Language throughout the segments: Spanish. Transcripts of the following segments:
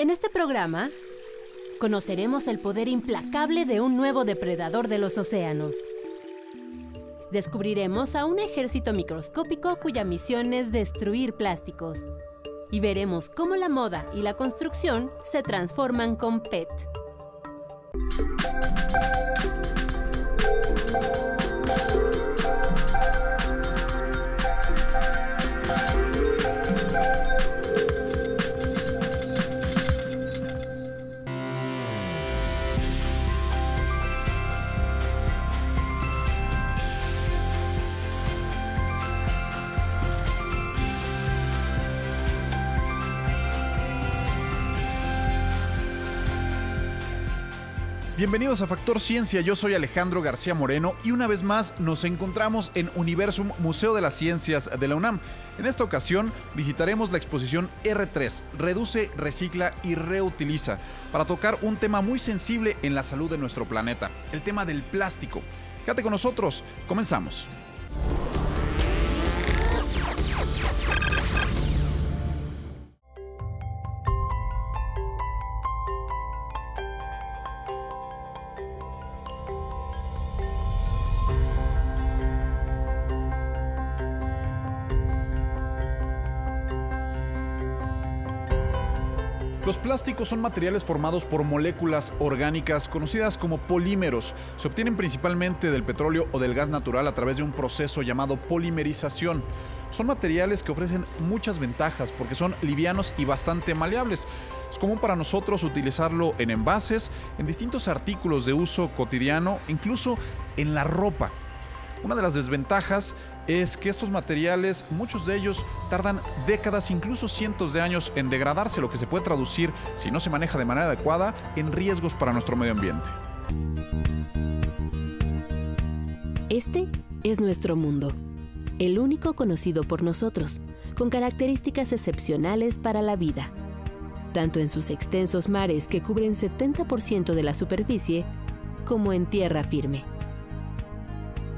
En este programa conoceremos el poder implacable de un nuevo depredador de los océanos. Descubriremos a un ejército microscópico cuya misión es destruir plásticos. Y veremos cómo la moda y la construcción se transforman con PET. Bienvenidos a Factor Ciencia, yo soy Alejandro García Moreno y una vez más nos encontramos en Universum Museo de las Ciencias de la UNAM. En esta ocasión visitaremos la exposición R3, Reduce, Recicla y Reutiliza, para tocar un tema muy sensible en la salud de nuestro planeta, el tema del plástico. Quédate con nosotros, comenzamos. Son materiales formados por moléculas orgánicas conocidas como polímeros. Se obtienen principalmente del petróleo o del gas natural a través de un proceso llamado polimerización. Son materiales que ofrecen muchas ventajas porque son livianos y bastante maleables. Es común para nosotros utilizarlo en envases, en distintos artículos de uso cotidiano, incluso en la ropa. Una de las desventajas es que estos materiales, muchos de ellos tardan décadas, incluso cientos de años en degradarse, lo que se puede traducir, si no se maneja de manera adecuada, en riesgos para nuestro medio ambiente. Este es nuestro mundo, el único conocido por nosotros, con características excepcionales para la vida, tanto en sus extensos mares que cubren 70% de la superficie, como en tierra firme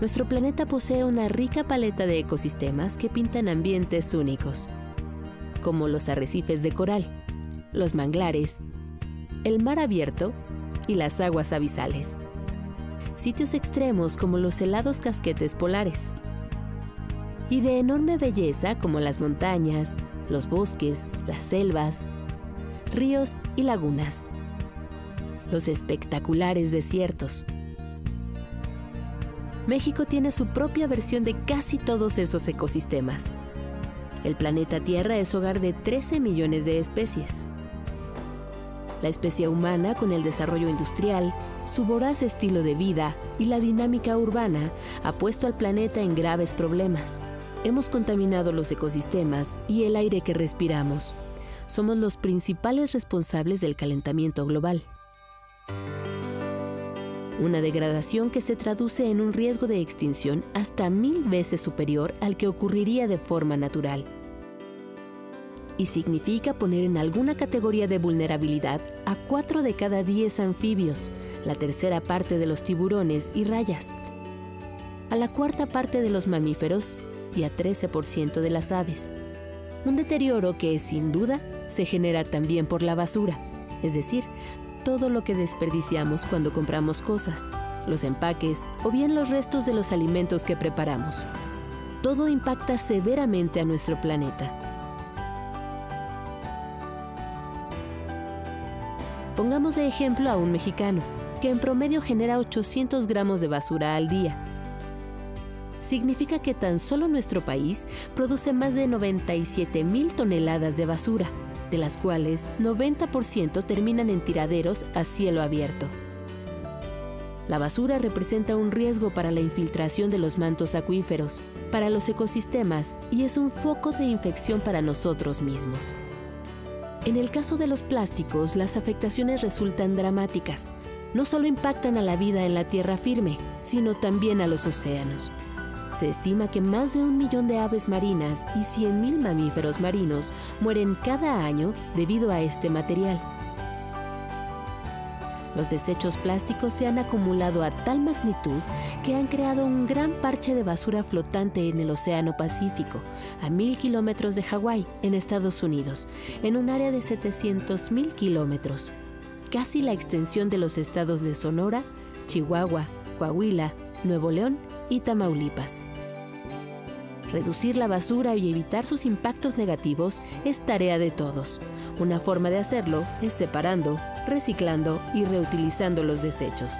nuestro planeta posee una rica paleta de ecosistemas que pintan ambientes únicos, como los arrecifes de coral, los manglares, el mar abierto y las aguas abisales. Sitios extremos como los helados casquetes polares. Y de enorme belleza como las montañas, los bosques, las selvas, ríos y lagunas. Los espectaculares desiertos, México tiene su propia versión de casi todos esos ecosistemas. El planeta Tierra es hogar de 13 millones de especies. La especie humana, con el desarrollo industrial, su voraz estilo de vida y la dinámica urbana, ha puesto al planeta en graves problemas. Hemos contaminado los ecosistemas y el aire que respiramos. Somos los principales responsables del calentamiento global una degradación que se traduce en un riesgo de extinción hasta mil veces superior al que ocurriría de forma natural. Y significa poner en alguna categoría de vulnerabilidad a 4 de cada 10 anfibios, la tercera parte de los tiburones y rayas, a la cuarta parte de los mamíferos y a 13% de las aves. Un deterioro que, sin duda, se genera también por la basura, es decir, todo lo que desperdiciamos cuando compramos cosas, los empaques o bien los restos de los alimentos que preparamos. Todo impacta severamente a nuestro planeta. Pongamos de ejemplo a un mexicano, que en promedio genera 800 gramos de basura al día. Significa que tan solo nuestro país produce más de 97 mil toneladas de basura, de las cuales 90% terminan en tiraderos a cielo abierto. La basura representa un riesgo para la infiltración de los mantos acuíferos, para los ecosistemas y es un foco de infección para nosotros mismos. En el caso de los plásticos, las afectaciones resultan dramáticas. No solo impactan a la vida en la tierra firme, sino también a los océanos. Se estima que más de un millón de aves marinas y 100.000 mamíferos marinos mueren cada año debido a este material. Los desechos plásticos se han acumulado a tal magnitud que han creado un gran parche de basura flotante en el Océano Pacífico, a mil kilómetros de Hawái, en Estados Unidos, en un área de 700 mil kilómetros, casi la extensión de los estados de Sonora, Chihuahua, Coahuila, Nuevo León y Tamaulipas. Reducir la basura y evitar sus impactos negativos es tarea de todos. Una forma de hacerlo es separando, reciclando y reutilizando los desechos.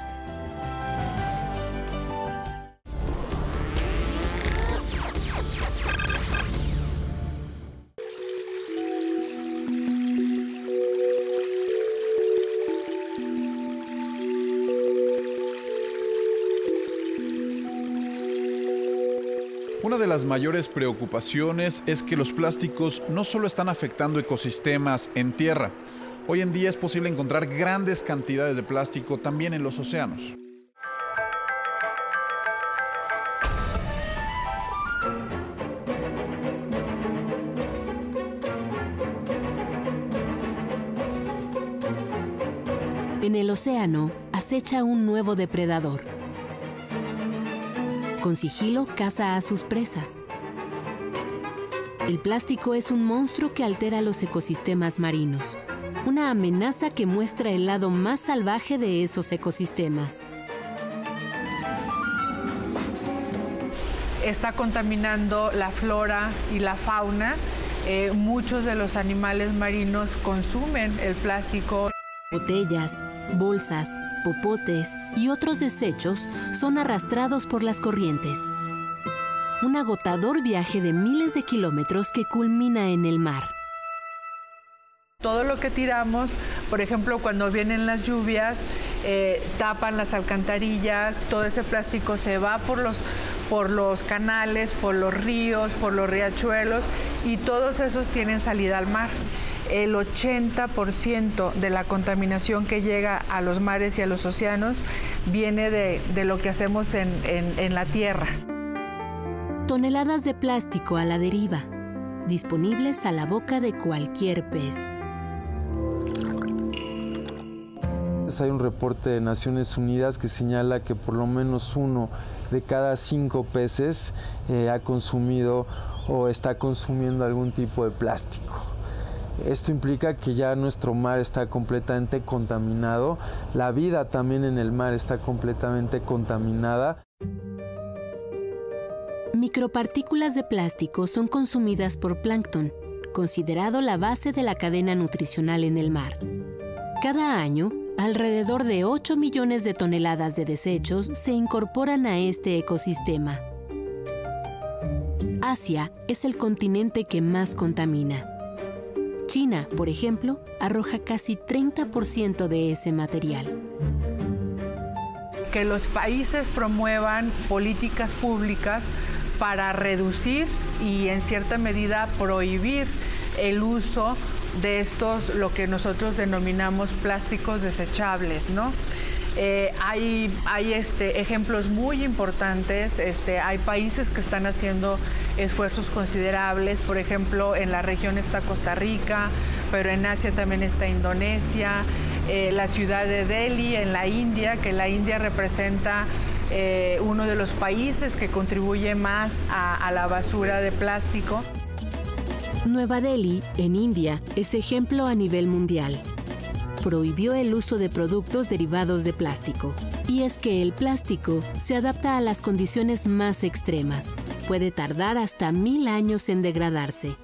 Las mayores preocupaciones es que los plásticos no solo están afectando ecosistemas en tierra, hoy en día es posible encontrar grandes cantidades de plástico también en los océanos. En el océano acecha un nuevo depredador. Con sigilo caza a sus presas. El plástico es un monstruo que altera los ecosistemas marinos, una amenaza que muestra el lado más salvaje de esos ecosistemas. Está contaminando la flora y la fauna. Eh, muchos de los animales marinos consumen el plástico. Botellas, bolsas, popotes y otros desechos son arrastrados por las corrientes. Un agotador viaje de miles de kilómetros que culmina en el mar. Todo lo que tiramos, por ejemplo, cuando vienen las lluvias, eh, tapan las alcantarillas, todo ese plástico se va por los, por los canales, por los ríos, por los riachuelos y todos esos tienen salida al mar el 80% de la contaminación que llega a los mares y a los océanos viene de, lo que hacemos en, en la tierra. Toneladas de plástico a la deriva, disponibles a la boca de cualquier pez. Hay un reporte de Naciones Unidas que señala que por lo menos uno de cada cinco peces eh, ha consumido o está consumiendo algún tipo de plástico. Esto implica que ya nuestro mar está completamente contaminado, la vida también en el mar está completamente contaminada. Micropartículas de plástico son consumidas por plancton, considerado la base de la cadena nutricional en el mar. Cada año, alrededor de 8 millones de toneladas de desechos se incorporan a este ecosistema. Asia es el continente que más contamina. China, por ejemplo, arroja casi 30% de ese material. Que los países promuevan políticas públicas para reducir y en cierta medida prohibir el uso de estos, lo que nosotros denominamos plásticos desechables, ¿no? Eh, hay hay este, ejemplos muy importantes, este, hay países que están haciendo esfuerzos considerables, por ejemplo, en la región está Costa Rica, pero en Asia también está Indonesia, eh, la ciudad de Delhi en la India, que la India representa eh, uno de los países que contribuye más a la basura de plástico. Nueva Delhi, en India, es ejemplo a nivel mundial prohibió el uso de productos derivados de plástico. Y es que el plástico se adapta a las condiciones más extremas. Puede tardar hasta mil años en degradarse.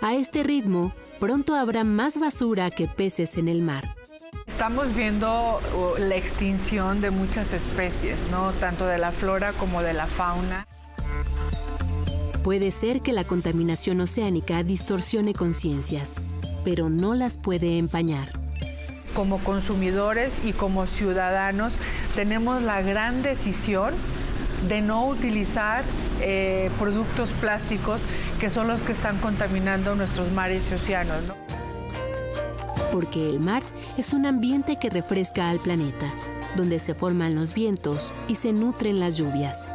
A este ritmo, pronto habrá más basura que peces en el mar. Estamos viendo la extinción de muchas especies, ¿no? tanto de la flora como de la fauna. Puede ser que la contaminación oceánica distorsione conciencias, pero no las puede empañar como consumidores y como ciudadanos tenemos la gran decisión de no utilizar eh, productos plásticos que son los que están contaminando nuestros mares y océanos. Porque el mar es un ambiente que refresca al planeta, donde se forman los vientos y se nutren las lluvias.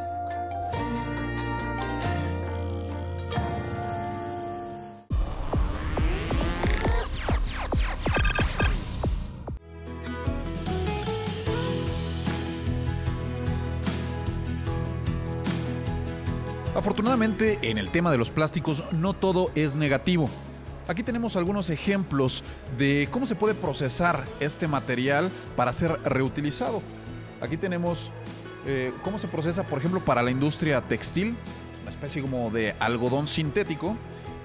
Afortunadamente, en el tema de los plásticos no todo es negativo. Aquí tenemos algunos ejemplos de cómo se puede procesar este material para ser reutilizado. Aquí tenemos eh, cómo se procesa, por ejemplo, para la industria textil, una especie como de algodón sintético,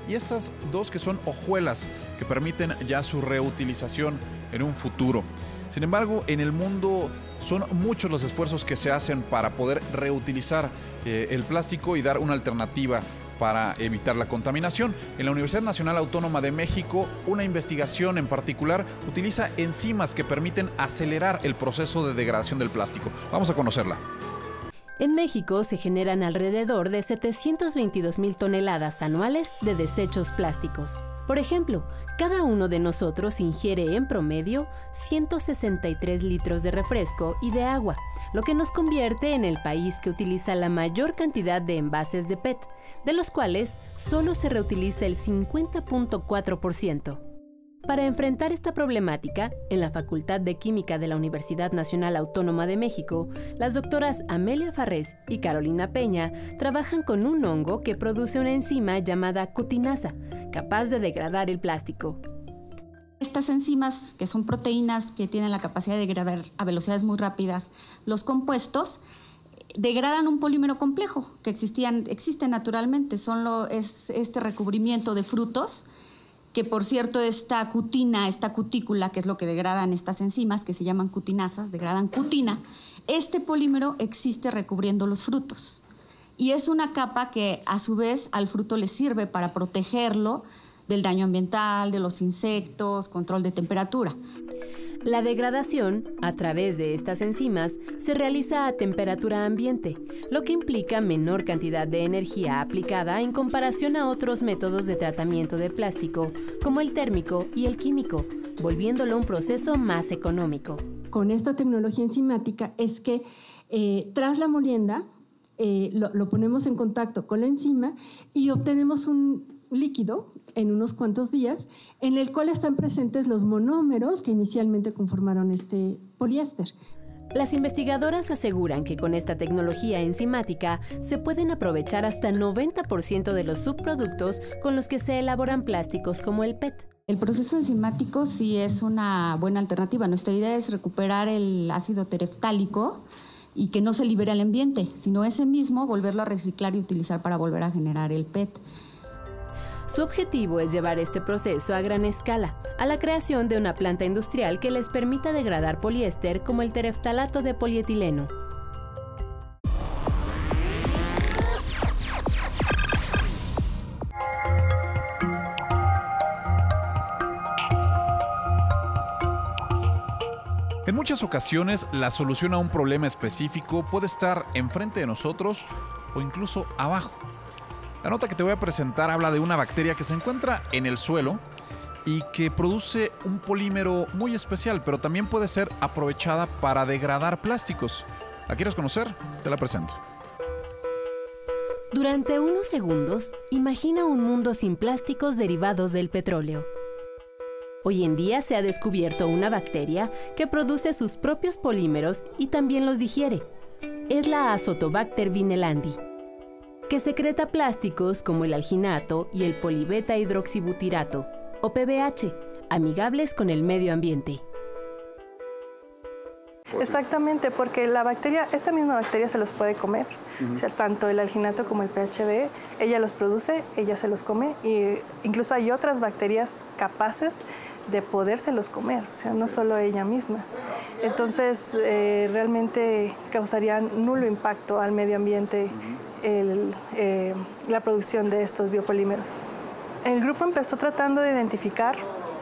y estas dos que son hojuelas que permiten ya su reutilización en un futuro. Sin embargo, en el mundo son muchos los esfuerzos que se hacen para poder reutilizar eh, el plástico y dar una alternativa para evitar la contaminación. En la Universidad Nacional Autónoma de México, una investigación en particular utiliza enzimas que permiten acelerar el proceso de degradación del plástico. Vamos a conocerla. En México se generan alrededor de 722 mil toneladas anuales de desechos plásticos. Por ejemplo, cada uno de nosotros ingiere en promedio 163 litros de refresco y de agua, lo que nos convierte en el país que utiliza la mayor cantidad de envases de PET, de los cuales solo se reutiliza el 50.4%. Para enfrentar esta problemática, en la Facultad de Química de la Universidad Nacional Autónoma de México, las doctoras Amelia Farrés y Carolina Peña trabajan con un hongo que produce una enzima llamada cutinasa, capaz de degradar el plástico. Estas enzimas, que son proteínas que tienen la capacidad de degradar a velocidades muy rápidas los compuestos, degradan un polímero complejo que existían, existe naturalmente, son es este recubrimiento de frutos que por cierto esta cutina, esta cutícula, que es lo que degradan estas enzimas, que se llaman cutinasas, degradan cutina, este polímero existe recubriendo los frutos. Y es una capa que a su vez al fruto le sirve para protegerlo del daño ambiental, de los insectos, control de temperatura. La degradación, a través de estas enzimas, se realiza a temperatura ambiente, lo que implica menor cantidad de energía aplicada en comparación a otros métodos de tratamiento de plástico, como el térmico y el químico, volviéndolo un proceso más económico. Con esta tecnología enzimática es que eh, tras la molienda eh, lo ponemos en contacto con la enzima y obtenemos un líquido en unos cuantos días, en el cual están presentes los monómeros que inicialmente conformaron este poliéster. Las investigadoras aseguran que con esta tecnología enzimática se pueden aprovechar hasta 90% de los subproductos con los que se elaboran plásticos como el PET. El proceso enzimático sí es una buena alternativa. Nuestra idea es recuperar el ácido tereftálico y que no se libere al ambiente, sino ese mismo volverlo a reciclar y utilizar para volver a generar el PET. Su objetivo es llevar este proceso a gran escala, a la creación de una planta industrial que les permita degradar poliéster como el tereftalato de polietileno. En muchas ocasiones, la solución a un problema específico puede estar enfrente de nosotros o incluso abajo. La nota que te voy a presentar habla de una bacteria que se encuentra en el suelo y que produce un polímero muy especial, pero también puede ser aprovechada para degradar plásticos. ¿La quieres conocer? Te la presento. Durante unos segundos, imagina un mundo sin plásticos derivados del petróleo. Hoy en día se ha descubierto una bacteria que produce sus propios polímeros y también los digiere. Es la Azotobacter vinelandi que secreta plásticos como el alginato y el polibeta hidroxibutirato, o PBH, amigables con el medio ambiente. Exactamente, porque la bacteria, esta misma bacteria se los puede comer. O sea, tanto el alginato como el PHB, ella los produce, ella se los come y incluso hay otras bacterias capaces de podérselos comer, o sea, no solo ella misma. Entonces, eh, realmente causarían nulo impacto al medio ambiente eh, la producción de estos biopolímeros. El grupo empezó tratando de identificar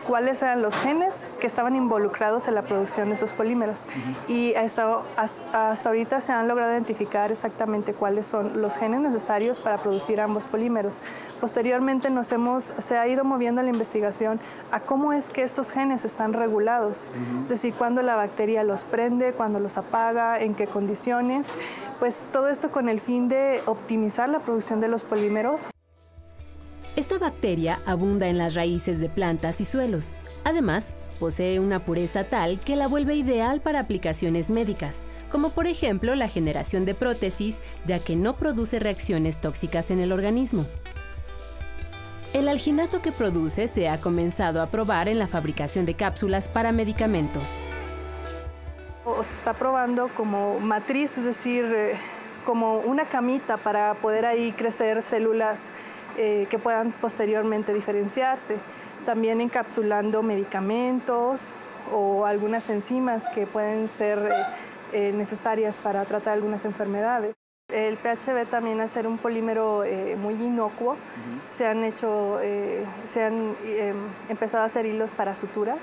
cuáles eran los genes que estaban involucrados en la producción de esos polímeros. Y hasta, hasta, ahorita se han logrado identificar exactamente cuáles son los genes necesarios para producir ambos polímeros. Posteriormente nos hemos, se ha ido moviendo la investigación a cómo es que estos genes están regulados, es decir, cuándo la bacteria los prende, cuándo los apaga, en qué condiciones, pues todo esto con el fin de optimizar la producción de los polímeros. Esta bacteria abunda en las raíces de plantas y suelos. Además, posee una pureza tal que la vuelve ideal para aplicaciones médicas, como por ejemplo la generación de prótesis, ya que no produce reacciones tóxicas en el organismo. El alginato que produce se ha comenzado a probar en la fabricación de cápsulas para medicamentos. Se está probando como matriz, es decir, eh, como una camita para poder ahí crecer células eh, que puedan posteriormente diferenciarse. También encapsulando medicamentos o algunas enzimas que pueden ser eh, necesarias para tratar algunas enfermedades. El PHB también al ser un polímero eh, muy inocuo, se han hecho, eh, se han em, empezado a hacer hilos para suturas.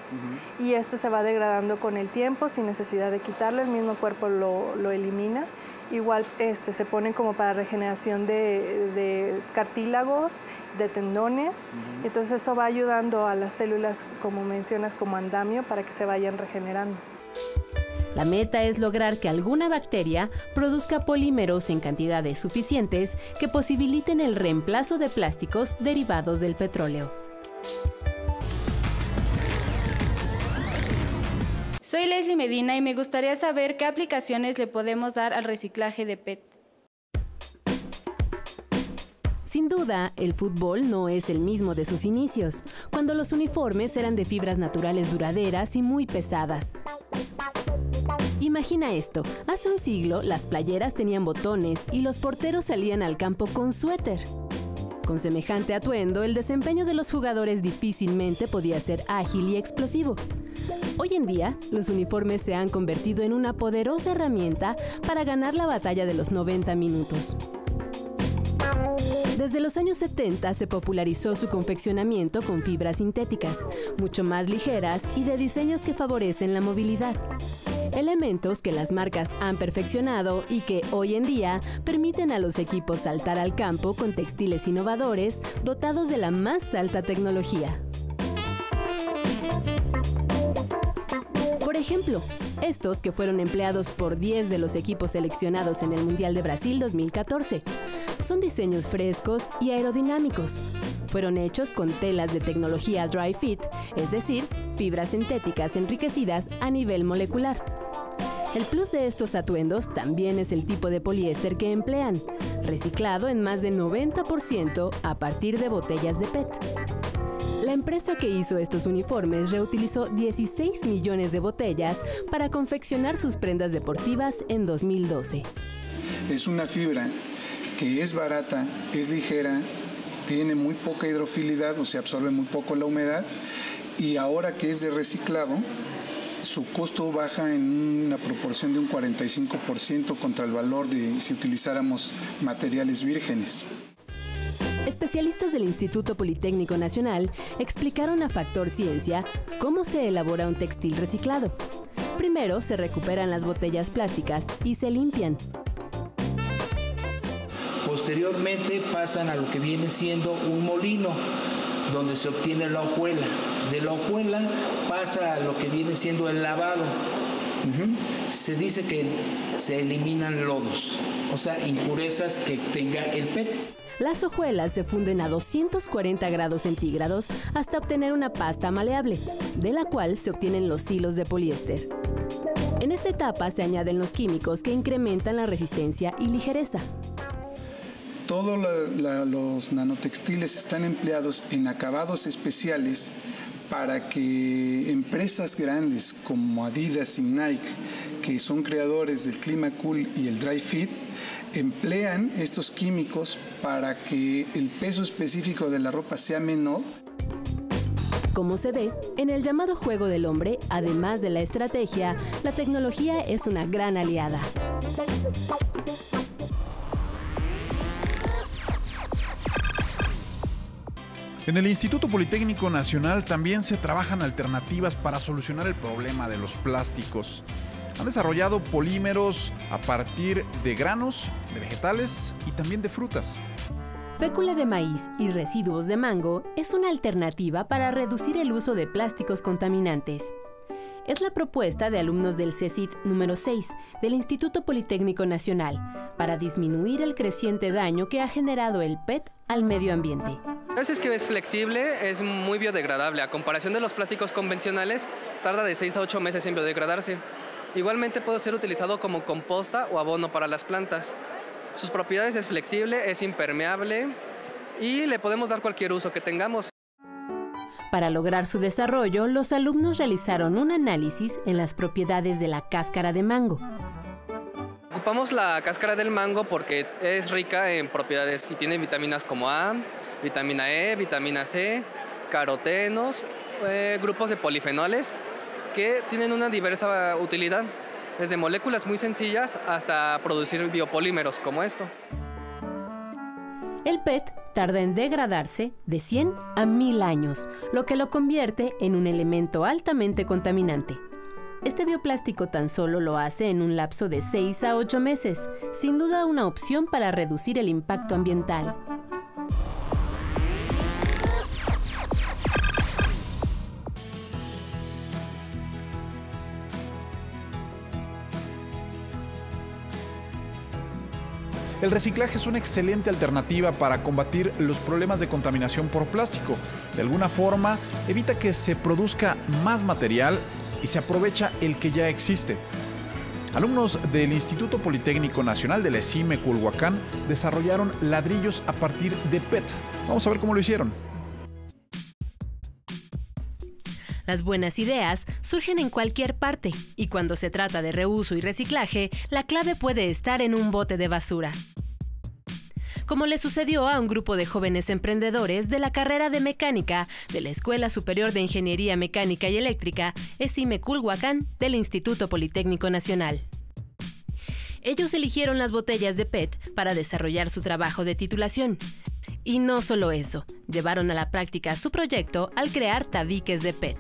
Y este se va degradando con el tiempo sin necesidad de quitarlo, el mismo cuerpo lo, elimina. Igual este, se pone como para regeneración de, de cartílagos, de tendones, entonces eso va ayudando a las células, como mencionas, como andamio, para que se vayan regenerando. La meta es lograr que alguna bacteria produzca polímeros en cantidades suficientes que posibiliten el reemplazo de plásticos derivados del petróleo. Soy Leslie Medina y me gustaría saber qué aplicaciones le podemos dar al reciclaje de PET. Sin duda, el fútbol no es el mismo de sus inicios, cuando los uniformes eran de fibras naturales duraderas y muy pesadas. Imagina esto, hace un siglo las playeras tenían botones y los porteros salían al campo con suéter. Con semejante atuendo, el desempeño de los jugadores difícilmente podía ser ágil y explosivo. Hoy en día, los uniformes se han convertido en una poderosa herramienta para ganar la batalla de los 90 minutos. Desde los años 70 se popularizó su confeccionamiento con fibras sintéticas, mucho más ligeras y de diseños que favorecen la movilidad elementos que las marcas han perfeccionado y que hoy en día permiten a los equipos saltar al campo con textiles innovadores dotados de la más alta tecnología. Por ejemplo, estos que fueron empleados por 10 de los equipos seleccionados en el Mundial de Brasil 2014. Son diseños frescos y aerodinámicos. Fueron hechos con telas de tecnología dry fit, es decir, fibras sintéticas enriquecidas a nivel molecular. El plus de estos atuendos también es el tipo de poliéster que emplean, reciclado en más de 90% a partir de botellas de PET. La empresa que hizo estos uniformes reutilizó 16 millones de botellas para confeccionar sus prendas deportivas en 2012. Es una fibra que es barata, es ligera, tiene muy poca hidrofilidad, o sea, absorbe muy poco la humedad, y ahora que es de reciclado, su costo baja en una proporción de un 45% contra el valor de si utilizáramos materiales vírgenes. Especialistas del Instituto Politécnico Nacional explicaron a Factor Ciencia cómo se elabora un textil reciclado. Primero se recuperan las botellas plásticas y se limpian. Posteriormente pasan a lo que viene siendo un molino donde se obtiene la hojuela. De la hojuela pasa a lo que viene siendo el lavado. Se dice que se eliminan lodos, o sea, impurezas que tenga el PET. Las hojuelas se funden a 240 grados centígrados hasta obtener una pasta maleable, de la cual se obtienen los hilos de poliéster. En esta etapa se añaden los químicos que incrementan la resistencia y ligereza. Todos los nanotextiles están empleados en acabados especiales para que empresas grandes como Adidas y Nike, que son creadores del Clima Cool y el Dry Fit, emplean estos químicos para que el peso específico de la ropa sea menor. Como se ve, en el llamado juego del hombre, además de la estrategia, la tecnología es una gran aliada. En el Instituto Politécnico Nacional también se trabajan alternativas para solucionar el problema de los plásticos. Han desarrollado polímeros a partir de granos, de vegetales y también de frutas. Fécula de maíz y residuos de mango es una alternativa para reducir el uso de plásticos contaminantes. Es la propuesta de alumnos del CECIT número 6 del Instituto Politécnico Nacional para disminuir el creciente daño que ha generado el PET al medio ambiente. Es que es flexible, es muy biodegradable. A comparación de los plásticos convencionales, tarda de 6 a 8 meses en biodegradarse. Igualmente puede ser utilizado como composta o abono para las plantas. Sus propiedades es flexible, es impermeable y le podemos dar cualquier uso que tengamos. Para lograr su desarrollo, los alumnos realizaron un análisis en las propiedades de la cáscara de mango. Ocupamos la cáscara del mango porque es rica en propiedades y tiene vitaminas como A, vitamina E, vitamina C, carotenos, eh, grupos de polifenoles que tienen una diversa utilidad, desde moléculas muy sencillas hasta producir biopolímeros como esto. El PET tarda en degradarse de 100 a 1000 años, lo que lo convierte en un elemento altamente contaminante. Este bioplástico tan solo lo hace en un lapso de 6 a 8 meses, sin duda una opción para reducir el impacto ambiental. El reciclaje es una excelente alternativa para combatir los problemas de contaminación por plástico. De alguna forma, evita que se produzca más material y se aprovecha el que ya existe. Alumnos del Instituto Politécnico Nacional de la ESIME Culhuacán desarrollaron ladrillos a partir de PET. Vamos a ver cómo lo hicieron. Las buenas ideas surgen en cualquier parte y cuando se trata de reuso y reciclaje, la clave puede estar en un bote de basura. Como le sucedió a un grupo de jóvenes emprendedores de la carrera de mecánica de la Escuela Superior de Ingeniería Mecánica y Eléctrica, ESIME Culhuacán, del Instituto Politécnico Nacional. Ellos eligieron las botellas de PET para desarrollar su trabajo de titulación. Y no solo eso, llevaron a la práctica su proyecto al crear tabiques de PET.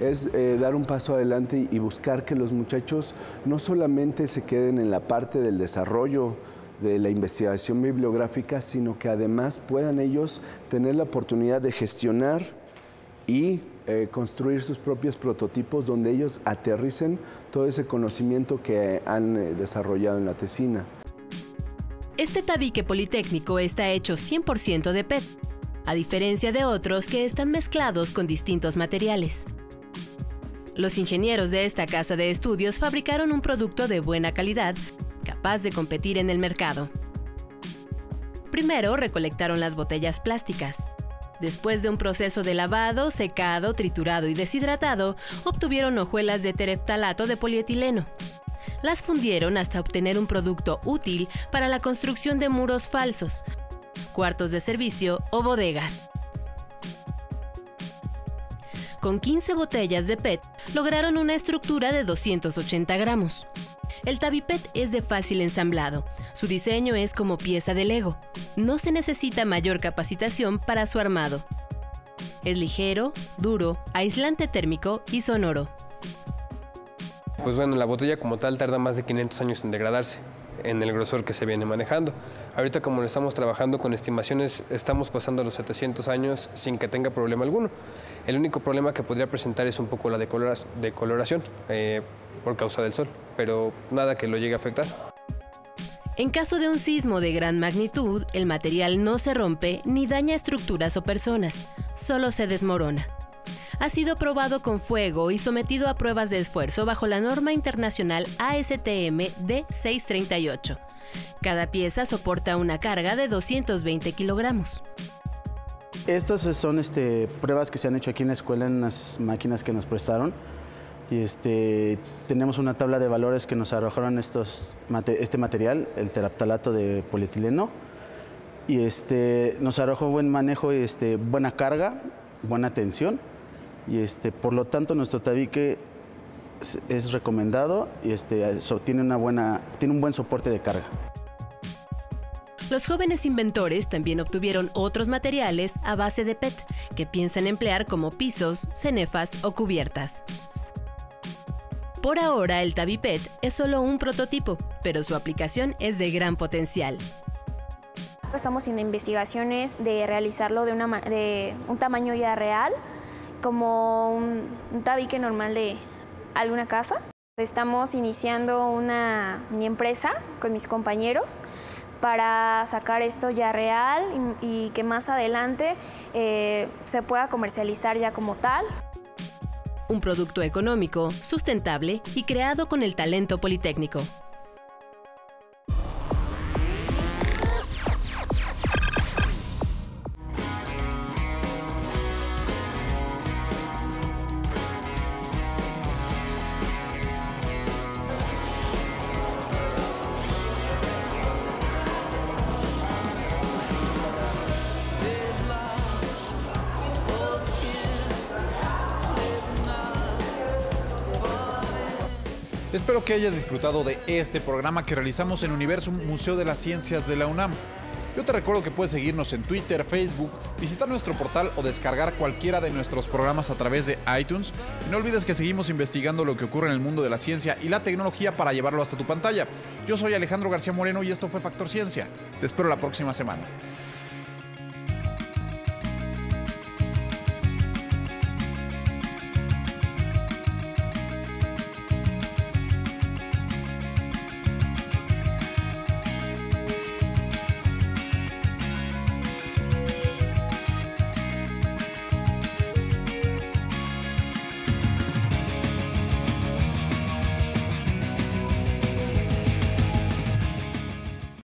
Es eh, dar un paso adelante y buscar que los muchachos no solamente se queden en la parte del desarrollo de la investigación bibliográfica, sino que además puedan ellos tener la oportunidad de gestionar y eh, construir sus propios prototipos donde ellos aterricen todo ese conocimiento que han eh, desarrollado en la tesina. Este tabique politécnico está hecho 100% de PET, a diferencia de otros que están mezclados con distintos materiales. Los ingenieros de esta casa de estudios fabricaron un producto de buena calidad, de competir en el mercado. Primero recolectaron las botellas plásticas. Después de un proceso de lavado, secado, triturado y deshidratado, obtuvieron hojuelas de tereftalato de polietileno, las fundieron hasta obtener un producto útil para la construcción de muros falsos, cuartos de servicio o bodegas. Con 15 botellas de PET lograron una estructura de 280 gramos. El Tabipet es de fácil ensamblado. Su diseño es como pieza de Lego. No se necesita mayor capacitación para su armado. Es ligero, duro, aislante térmico y sonoro. Pues bueno, la botella como tal tarda más de 500 años en degradarse en el grosor que se viene manejando. Ahorita como lo estamos trabajando con estimaciones, estamos pasando los 700 años sin que tenga problema alguno. El único problema que podría presentar es un poco la decoloración eh, por causa del sol, pero nada que lo llegue a afectar. En caso de un sismo de gran magnitud, el material no se rompe ni daña estructuras o personas, solo se desmorona ha sido probado con fuego y sometido a pruebas de esfuerzo bajo la norma internacional ASTM D638. Cada pieza soporta una carga de 220 kilogramos. Estas son este, pruebas que se han hecho aquí en la escuela en las máquinas que nos prestaron. Y este, tenemos una tabla de valores que nos arrojaron este material, el teraptalato de polietileno. Y este, nos arrojó buen manejo este, buena carga, buena tensión y este, por lo tanto nuestro tabique es, recomendado y tiene un buen soporte de carga. Los jóvenes inventores también obtuvieron otros materiales a base de PET que piensan emplear como pisos, cenefas o cubiertas. Por ahora el TabiPet es solo un prototipo, pero su aplicación es de gran potencial. Estamos en investigaciones de realizarlo de, una, de un tamaño ya real, como un, tabique normal de alguna casa. Estamos iniciando una empresa con mis compañeros para sacar esto ya real y, que más adelante eh, se pueda comercializar ya como tal. Un producto económico, sustentable y creado con el talento politécnico. Que hayas disfrutado de este programa que realizamos en Universo Museo de las Ciencias de la UNAM. Yo te recuerdo que puedes seguirnos en Twitter, Facebook, visitar nuestro portal o descargar cualquiera de nuestros programas a través de iTunes. Y no olvides que seguimos investigando lo que ocurre en el mundo de la ciencia y la tecnología para llevarlo hasta tu pantalla. Yo soy Alejandro García Moreno y esto fue Factor Ciencia. Te espero la próxima semana.